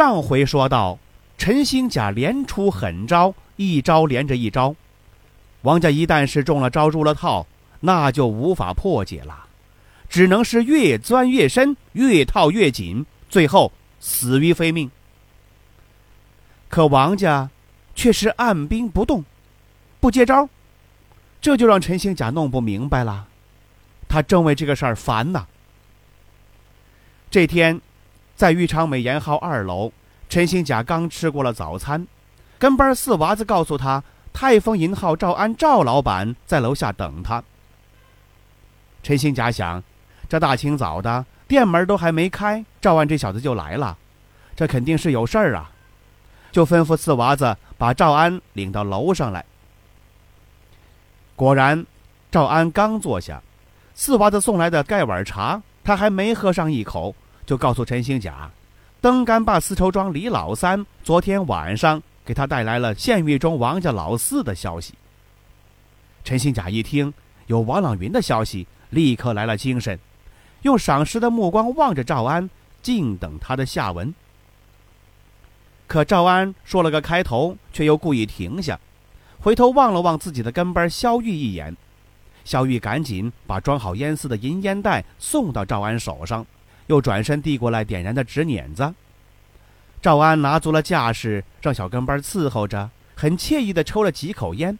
上回说到，陈兴甲连出狠招，一招连着一招。王家一旦是中了招、入了套，那就无法破解了，只能是越钻越深，越套越紧，最后死于非命。可王家却是按兵不动，不接招，这就让陈兴甲弄不明白了。他正为这个事儿烦呢。这天。在玉昌美颜号二楼，陈兴甲刚吃过了早餐，跟班四娃子告诉他，泰丰银号赵安赵老板在楼下等他。陈兴甲想，这大清早的，店门都还没开，赵安这小子就来了，这肯定是有事儿啊，就吩咐四娃子把赵安领到楼上来。果然，赵安刚坐下，四娃子送来的盖碗茶，他还没喝上一口。就告诉陈兴甲，登干坝丝绸庄李老三昨天晚上给他带来了县狱中王家老四的消息。陈兴甲一听有王朗云的消息，立刻来了精神，用赏识的目光望着赵安，静等他的下文。可赵安说了个开头，却又故意停下，回头望了望自己的跟班萧玉一眼，萧玉赶紧把装好烟丝的银烟袋送到赵安手上。又转身递过来点燃的纸捻子，赵安拿足了架势，让小跟班伺候着，很惬意地抽了几口烟。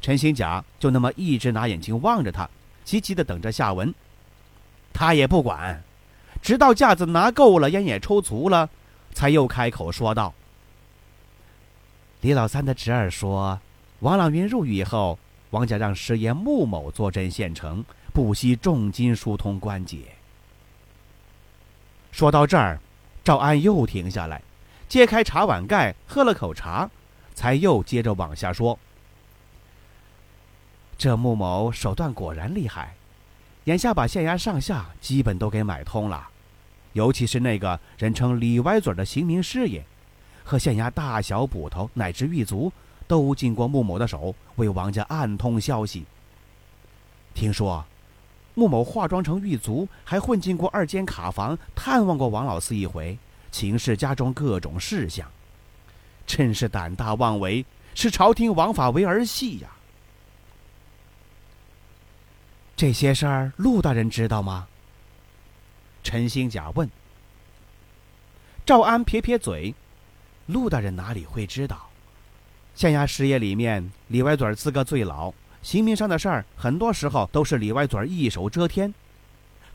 陈兴甲就那么一直拿眼睛望着他，急急地等着下文。他也不管，直到架子拿够了，烟也抽足了，才又开口说道：“李老三的侄儿说，王朗云入狱以后，王家让师爷穆某坐镇县城，不惜重金疏通关节。”说到这儿，赵安又停下来，揭开茶碗盖，喝了口茶，才又接着往下说：“这穆某手段果然厉害，眼下把县衙上下基本都给买通了，尤其是那个人称李歪嘴的刑名师爷，和县衙大小捕头乃至狱卒，都经过穆某的手，为王家暗通消息。听说。”穆某化妆成狱卒，还混进过二间卡房，探望过王老四一回，请示家中各种事项，真是胆大妄为，视朝廷王法为儿戏呀！这些事儿，陆大人知道吗？陈兴甲问。赵安撇撇嘴，陆大人哪里会知道？县衙十爷里面，李歪嘴资格最老。刑名上的事儿，很多时候都是李歪嘴儿一手遮天。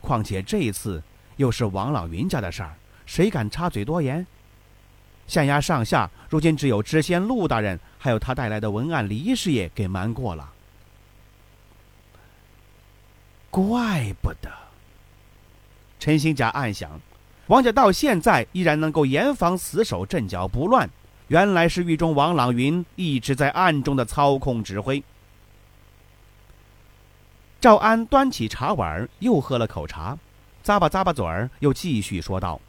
况且这一次又是王朗云家的事儿，谁敢插嘴多言？县衙上下如今只有知县陆大人，还有他带来的文案黎师爷给瞒过了。怪不得。陈兴甲暗想：王家到现在依然能够严防死守，阵脚不乱，原来是狱中王朗云一直在暗中的操控指挥。赵安端起茶碗，又喝了口茶，咂巴咂巴嘴儿，又继续说道：“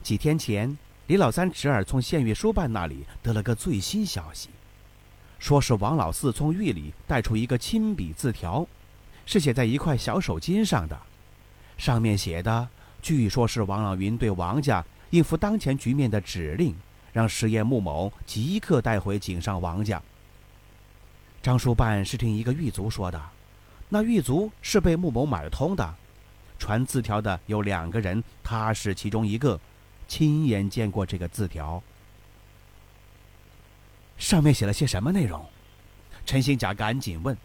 几天前，李老三侄儿从县狱书办那里得了个最新消息，说是王老四从狱里带出一个亲笔字条，是写在一块小手巾上的，上面写的据说是王老云对王家应付当前局面的指令，让师爷穆某即刻带回井上王家。张书办是听一个狱卒说的。”那狱卒是被穆某买通的，传字条的有两个人，他是其中一个，亲眼见过这个字条。上面写了些什么内容？陈兴甲赶紧问。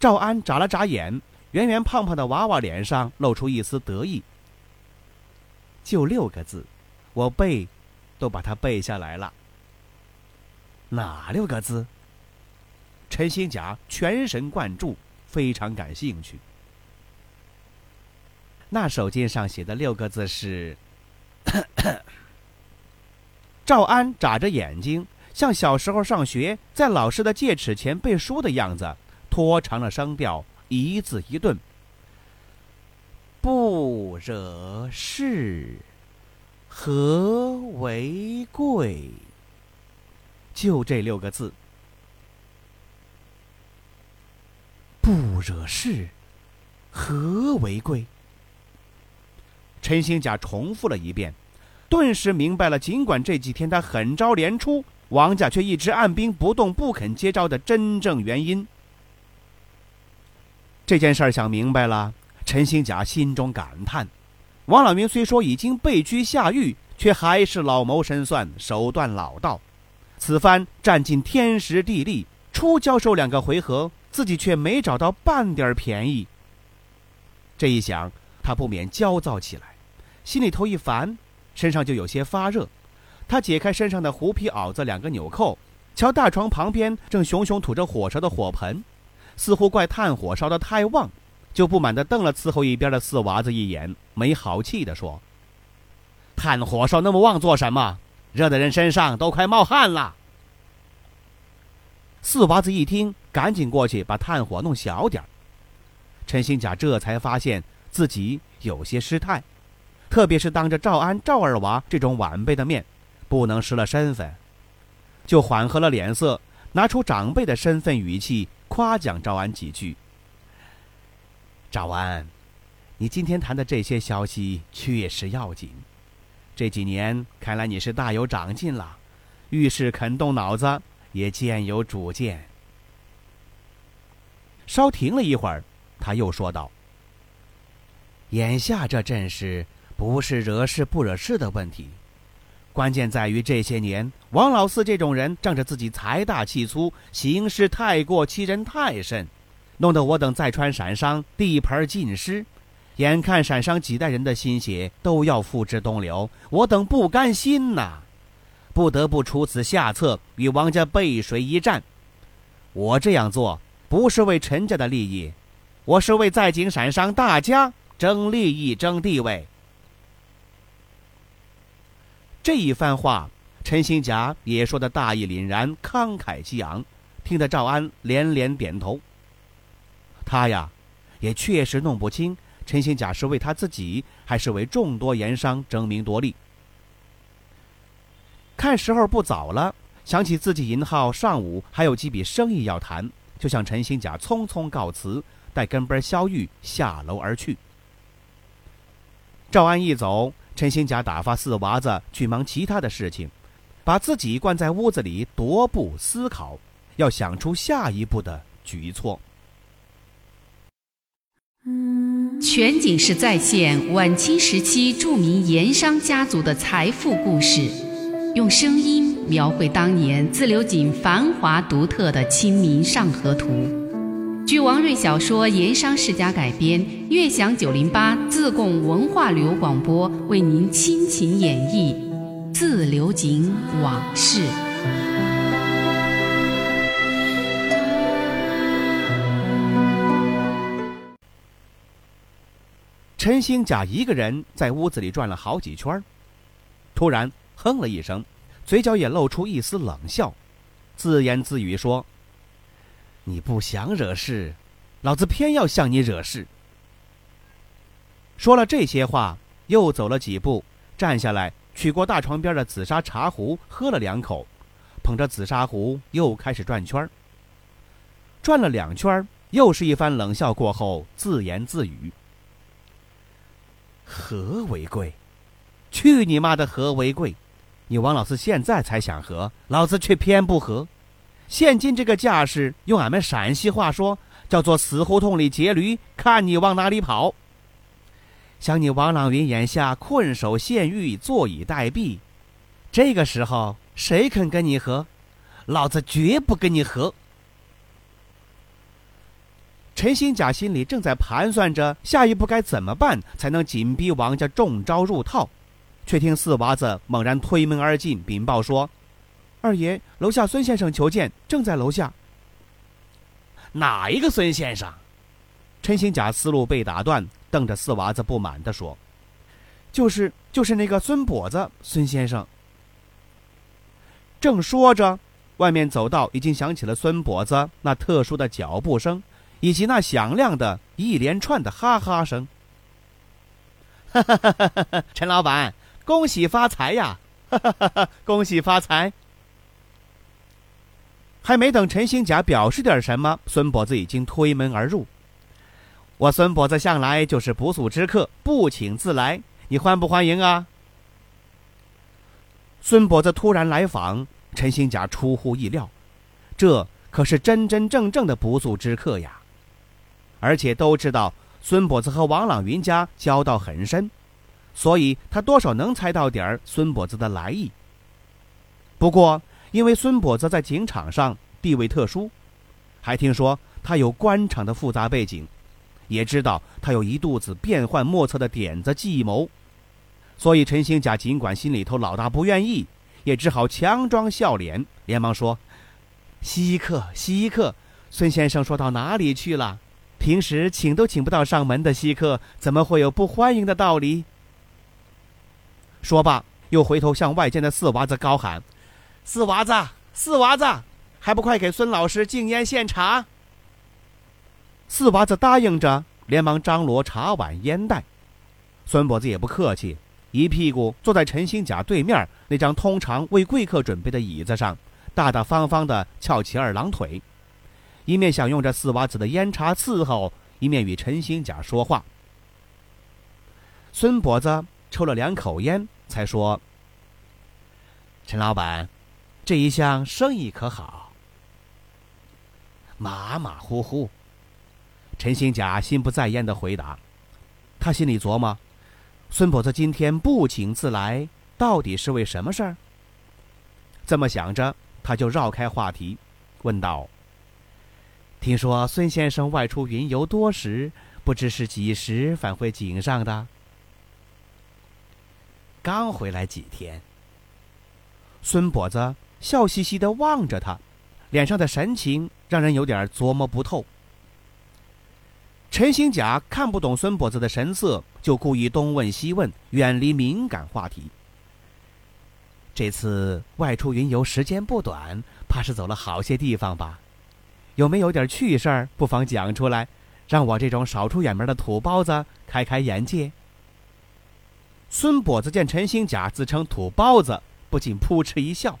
赵安眨了眨眼，圆圆胖胖的娃娃脸上露出一丝得意。就六个字，我背，都把它背下来了。哪六个字？陈兴甲全神贯注。非常感兴趣。那手巾上写的六个字是：“赵安眨着眼睛，像小时候上学在老师的戒尺前背书的样子，拖长了声调，一字一顿：“不惹事，何为贵。”就这六个字。不惹事，和为贵。陈兴甲重复了一遍，顿时明白了。尽管这几天他狠招连出，王家却一直按兵不动，不肯接招的真正原因。这件事儿想明白了，陈兴甲心中感叹：王老明虽说已经被拘下狱，却还是老谋深算，手段老道。此番占尽天时地利，初交手两个回合，自己却没找到半点便宜。这一想，他不免焦躁起来，心里头一烦，身上就有些发热。他解开身上的狐皮袄子两个纽扣，瞧大床旁边正熊熊吐着火烧的火盆，似乎怪炭火烧得太旺，就不满地瞪了伺候一边的四娃子一眼，没好气地说：“炭火烧那么旺做什么？热的人身上都快冒汗了。”四娃子一听，赶紧过去把炭火弄小点儿陈新甲这才发现。自己有些失态，特别是当着赵安、赵二娃这种晚辈的面，不能失了身份，就缓和了脸色，拿出长辈的身份语气夸奖赵安几句。赵安，你今天谈的这些消息确实要紧，这几年看来你是大有长进了，遇事肯动脑子，也渐有主见。稍停了一会儿，他又说道。眼下这阵势不是惹事不惹事的问题，关键在于这些年王老四这种人仗着自己财大气粗，行事太过欺人太甚，弄得我等再川陕商地盘尽失，眼看陕商几代人的心血都要付之东流，我等不甘心呐，不得不出此下策与王家背水一战。我这样做不是为陈家的利益，我是为在京陕商大家。争利益，争地位。这一番话，陈兴甲也说的大义凛然，慷慨激昂，听得赵安连连点头。他呀，也确实弄不清陈兴甲是为他自己，还是为众多盐商争名夺利。看时候不早了，想起自己银号上午还有几笔生意要谈，就向陈兴甲匆匆告辞，带跟班萧玉下楼而去。赵安一走，陈兴甲打发四娃子去忙其他的事情，把自己关在屋子里踱步思考，要想出下一步的举措。全景式再现晚清时期著名盐商家族的财富故事，用声音描绘当年自流井繁华独特的《清明上河图》。据王瑞小说《盐商世家》改编，悦享九零八自贡文化旅游广播为您倾情演绎《自流井往事》。陈兴甲一个人在屋子里转了好几圈，突然哼了一声，嘴角也露出一丝冷笑，自言自语说。你不想惹事，老子偏要向你惹事。说了这些话，又走了几步，站下来，取过大床边的紫砂茶壶，喝了两口，捧着紫砂壶又开始转圈转了两圈又是一番冷笑过后，自言自语：“和为贵？去你妈的和为贵！你王老四现在才想和，老子却偏不和。”现今这个架势，用俺们陕西话说，叫做“死胡同里劫驴，看你往哪里跑”。想你王朗云眼下困守县狱，坐以待毙，这个时候谁肯跟你和？老子绝不跟你和。陈新甲心里正在盘算着下一步该怎么办，才能紧逼王家中招入套，却听四娃子猛然推门而进，禀报说。二爷，楼下孙先生求见，正在楼下。哪一个孙先生？陈兴甲思路被打断，瞪着四娃子不满地说：“就是就是那个孙跛子孙先生。正说着，外面走道已经响起了孙跛子那特殊的脚步声，以及那响亮的一连串的哈哈声。哈哈哈哈哈！陈老板，恭喜发财呀！哈哈哈哈！恭喜发财！还没等陈兴甲表示点什么，孙跛子已经推门而入。我孙跛子向来就是不速之客，不请自来，你欢不欢迎啊？孙跛子突然来访，陈兴甲出乎意料，这可是真真正正的不速之客呀！而且都知道孙跛子和王朗云家交道很深，所以他多少能猜到点儿孙跛子的来意。不过，因为孙跛子在警场上地位特殊，还听说他有官场的复杂背景，也知道他有一肚子变幻莫测的点子计谋。所以陈兴甲尽管心里头老大不愿意，也只好强装笑脸，连忙说：“稀客，稀客，孙先生说到哪里去了？平时请都请不到上门的稀客，怎么会有不欢迎的道理？”说罢，又回头向外间的四娃子高喊：“四娃子，四娃子，还不快给孙老师敬烟献茶！”四娃子答应着，连忙张罗茶碗烟袋。孙跛子也不客气。一屁股坐在陈新甲对面那张通常为贵客准备的椅子上，大大方方地翘起二郎腿，一面享用着四娃子的烟茶伺候，一面与陈新甲说话。孙跛子抽了两口烟，才说：“陈老板，这一项生意可好？”马马虎虎，陈兴甲心不在焉的回答。他心里琢磨。孙跛子今天不请自来，到底是为什么事儿？这么想着，他就绕开话题，问道：“听说孙先生外出云游多时，不知是几时返回井上的？”刚回来几天。孙跛子笑嘻嘻的望着他，脸上的神情让人有点琢磨不透。陈兴甲看不懂孙跛子的神色，就故意东问西问，远离敏感话题。这次外出云游时间不短，怕是走了好些地方吧？有没有点趣事儿？不妨讲出来，让我这种少出远门的土包子开开眼界。孙跛子见陈兴甲自称土包子，不禁扑哧一笑：“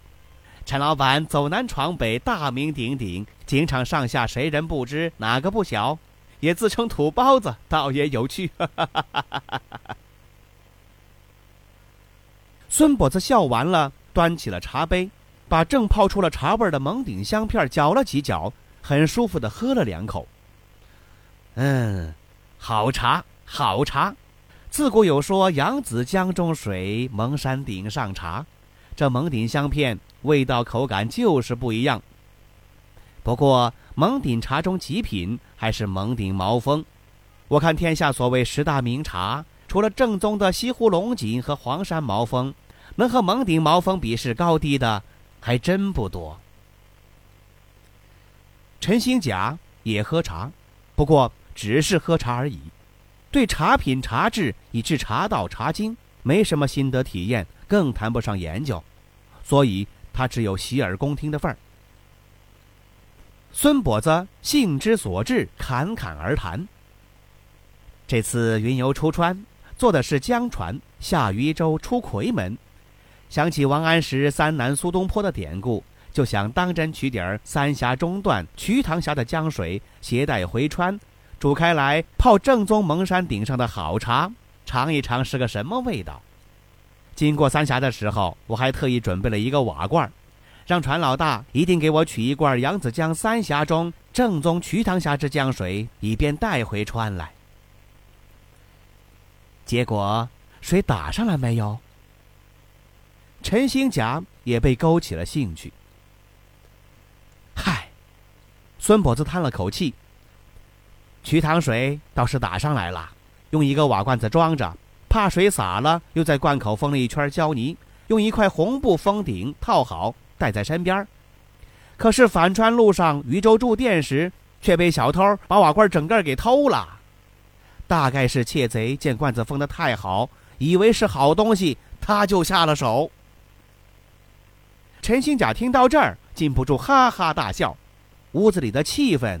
陈老板走南闯北，大名鼎鼎，警场上下谁人不知，哪个不晓？”也自称土包子，倒也有趣。孙跛子笑完了，端起了茶杯，把正泡出了茶味的蒙顶香片搅了几搅，很舒服的喝了两口。嗯，好茶，好茶。自古有说：“扬子江中水，蒙山顶上茶。”这蒙顶香片味道口感就是不一样。不过。蒙顶茶中极品还是蒙顶毛峰。我看天下所谓十大名茶，除了正宗的西湖龙井和黄山毛峰，能和蒙顶毛峰比试高低的还真不多。陈兴甲也喝茶，不过只是喝茶而已，对茶品、茶质以至茶道、茶经没什么心得体验，更谈不上研究，所以他只有洗耳恭听的份儿。孙跛子兴之所至，侃侃而谈。这次云游出川，坐的是江船，下渝州出夔门。想起王安石“三南苏东坡”的典故，就想当真取点儿三峡中段瞿塘峡的江水，携带回川，煮开来泡正宗蒙山顶上的好茶，尝一尝是个什么味道。经过三峡的时候，我还特意准备了一个瓦罐。让船老大一定给我取一罐扬子江三峡中正宗瞿塘峡之江水，以便带回川来。结果水打上来没有？陈兴甲也被勾起了兴趣。嗨，孙跛子叹了口气。瞿塘水倒是打上来了，用一个瓦罐子装着，怕水洒了，又在罐口封了一圈胶泥，用一块红布封顶套好。带在身边可是返川路上渝州住店时，却被小偷把瓦罐整个给偷了。大概是窃贼见罐子封得太好，以为是好东西，他就下了手。陈兴甲听到这儿，禁不住哈哈大笑，屋子里的气氛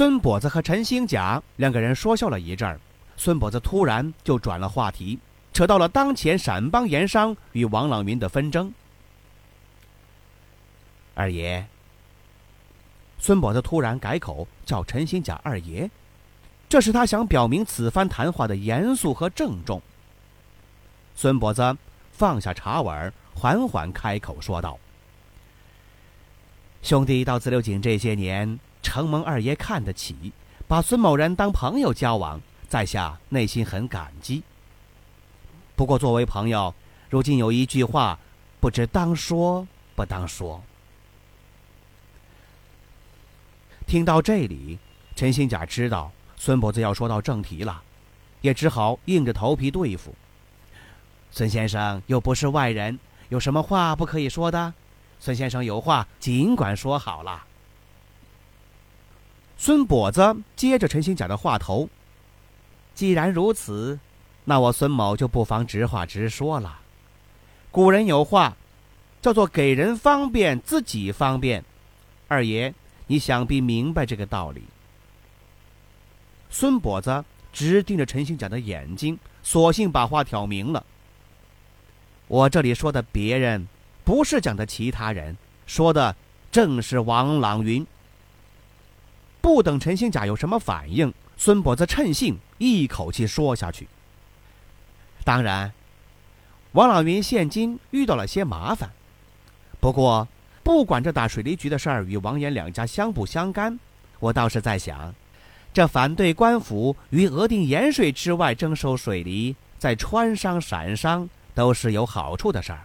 孙跛子和陈兴甲两个人说笑了一阵儿，孙跛子突然就转了话题，扯到了当前陕帮盐商与王朗云的纷争。二爷，孙跛子突然改口叫陈兴甲二爷，这是他想表明此番谈话的严肃和郑重。孙跛子放下茶碗，缓缓开口说道：“兄弟到自流井这些年。”承蒙二爷看得起，把孙某人当朋友交往，在下内心很感激。不过作为朋友，如今有一句话，不知当说不当说。听到这里，陈新甲知道孙跛子要说到正题了，也只好硬着头皮对付。孙先生又不是外人，有什么话不可以说的？孙先生有话尽管说好了。孙跛子接着陈兴甲的话头：“既然如此，那我孙某就不妨直话直说了。古人有话，叫做‘给人方便，自己方便’。二爷，你想必明白这个道理。”孙跛子直盯着陈兴甲的眼睛，索性把话挑明了：“我这里说的别人，不是讲的其他人，说的正是王朗云。”不等陈兴甲有什么反应，孙跛子趁兴一口气说下去。当然，王朗云现今遇到了些麻烦，不过不管这打水利局的事儿与王岩两家相不相干，我倒是在想，这反对官府于额定盐税之外征收水利，在川商、陕商都是有好处的事儿。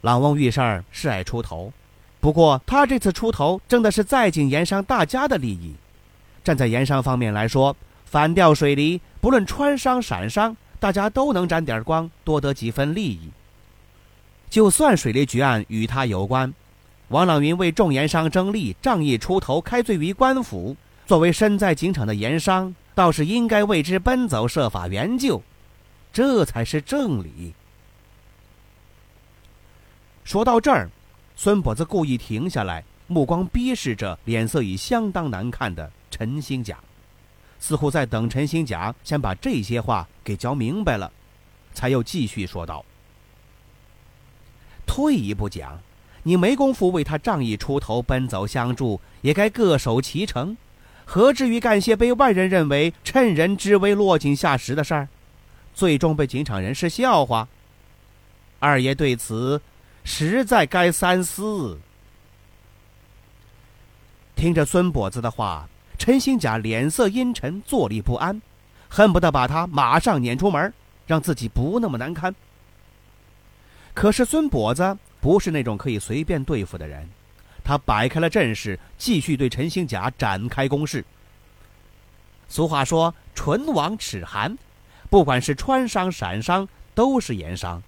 朗翁遇事儿是爱出头。不过，他这次出头争的是在京盐商大家的利益。站在盐商方面来说，反调水利，不论川商、陕商，大家都能沾点光，多得几分利益。就算水利局案与他有关，王朗云为众盐商争利，仗义出头，开罪于官府。作为身在警场的盐商，倒是应该为之奔走，设法援救，这才是正理。说到这儿。孙跛子故意停下来，目光逼视着脸色已相当难看的陈兴甲，似乎在等陈兴甲先把这些话给教明白了，才又继续说道：“退一步讲，你没工夫为他仗义出头、奔走相助，也该各守其成，何至于干些被外人认为趁人之危、落井下石的事儿，最终被警场人士笑话？二爷对此。”实在该三思。听着孙跛子的话，陈兴甲脸色阴沉，坐立不安，恨不得把他马上撵出门，让自己不那么难堪。可是孙跛子不是那种可以随便对付的人，他摆开了阵势，继续对陈兴甲展开攻势。俗话说“唇亡齿寒”，不管是川商、陕商，都是盐商。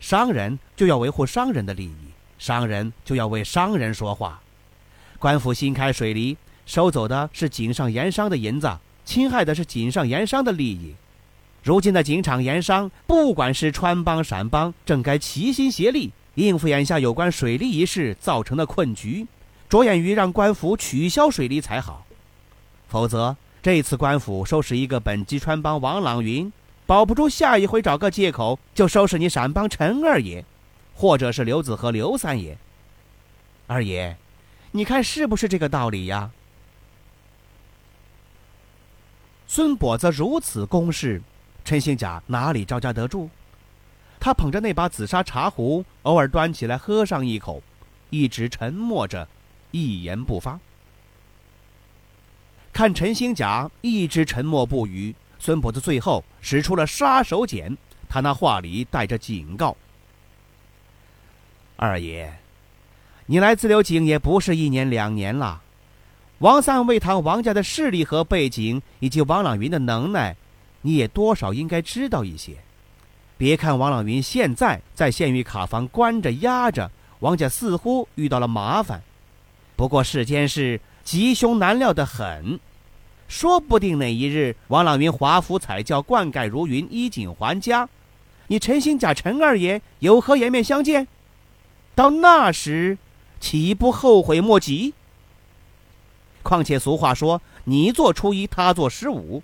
商人就要维护商人的利益，商人就要为商人说话。官府新开水利，收走的是井上盐商的银子，侵害的是井上盐商的利益。如今的井场盐商，不管是川帮、陕帮，正该齐心协力应付眼下有关水利一事造成的困局，着眼于让官府取消水利才好。否则，这次官府收拾一个本籍川帮王朗云。保不住，下一回找个借口就收拾你陕帮陈二爷，或者是刘子和刘三爷。二爷，你看是不是这个道理呀？孙跛子如此攻势，陈兴甲哪里招架得住？他捧着那把紫砂茶壶，偶尔端起来喝上一口，一直沉默着，一言不发。看陈兴甲一直沉默不语，孙婆子最后使出了杀手锏，他那话里带着警告：“二爷，你来自流井也不是一年两年了，王三味堂王家的势力和背景，以及王朗云的能耐，你也多少应该知道一些。别看王朗云现在在县狱卡房关着压着，王家似乎遇到了麻烦。”不过世间事吉凶难料的很，说不定哪一日王朗云华服彩轿，灌溉如云，衣锦还家，你陈兴甲陈二爷有何颜面相见？到那时，岂不后悔莫及？况且俗话说，你做初一，他做十五，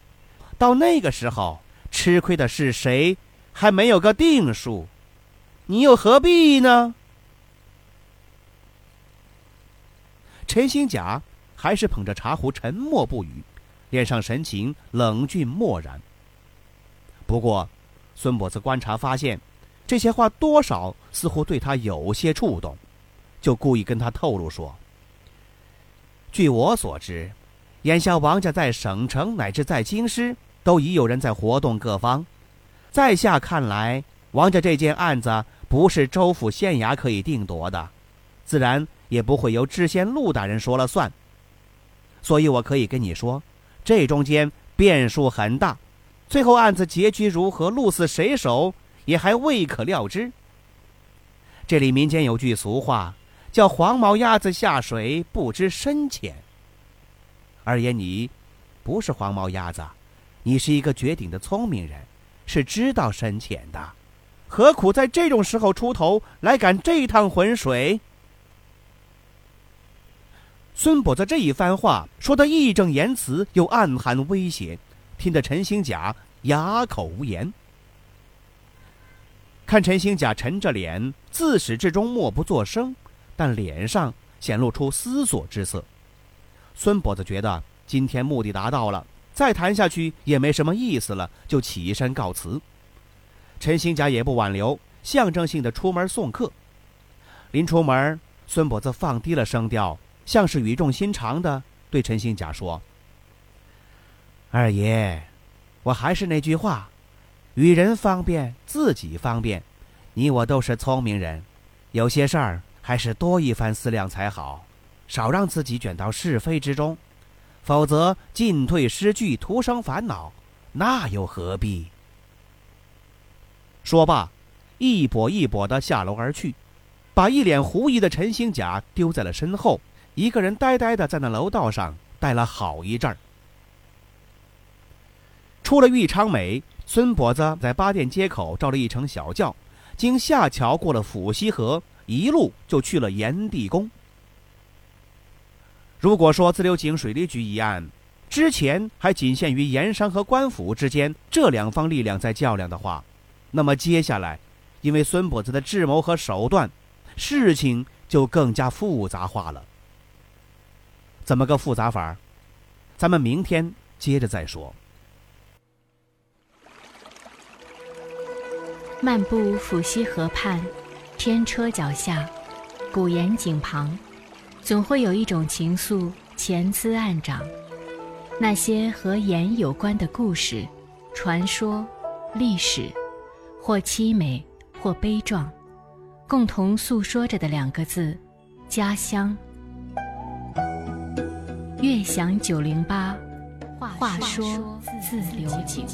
到那个时候，吃亏的是谁，还没有个定数，你又何必呢？陈兴甲还是捧着茶壶，沉默不语，脸上神情冷峻漠然。不过，孙跛子观察发现，这些话多少似乎对他有些触动，就故意跟他透露说：“据我所知，眼下王家在省城乃至在京师，都已有人在活动各方。在下看来，王家这件案子不是州府县衙可以定夺的，自然。”也不会由知县陆大人说了算，所以我可以跟你说，这中间变数很大，最后案子结局如何，鹿死谁手也还未可料之。这里民间有句俗话，叫“黄毛鸭子下水不知深浅”。二爷，你不是黄毛鸭子，你是一个绝顶的聪明人，是知道深浅的，何苦在这种时候出头来赶这趟浑水？孙跛子这一番话说的义正言辞，又暗含威胁，听得陈兴甲哑口无言。看陈兴甲沉着脸，自始至终默不作声，但脸上显露出思索之色。孙跛子觉得今天目的达到了，再谈下去也没什么意思了，就起身告辞。陈兴甲也不挽留，象征性的出门送客。临出门，孙跛子放低了声调。像是语重心长的对陈兴甲说：“二爷，我还是那句话，与人方便，自己方便。你我都是聪明人，有些事儿还是多一番思量才好，少让自己卷到是非之中，否则进退失据，徒生烦恼，那又何必？”说罢，一跛一跛的下楼而去，把一脸狐疑的陈兴甲丢在了身后。一个人呆呆的在那楼道上待了好一阵儿。出了玉昌美，孙跛子在八店街口招了一乘小轿，经下桥过了府西河，一路就去了炎帝宫。如果说自流井水利局一案之前还仅限于盐商和官府之间这两方力量在较量的话，那么接下来，因为孙跛子的智谋和手段，事情就更加复杂化了。怎么个复杂法儿？咱们明天接着再说。漫步府西河畔，天车脚下，古岩井旁，总会有一种情愫潜滋暗长。那些和盐有关的故事、传说、历史，或凄美，或悲壮，共同诉说着的两个字：家乡。悦享九零八，话说自流井。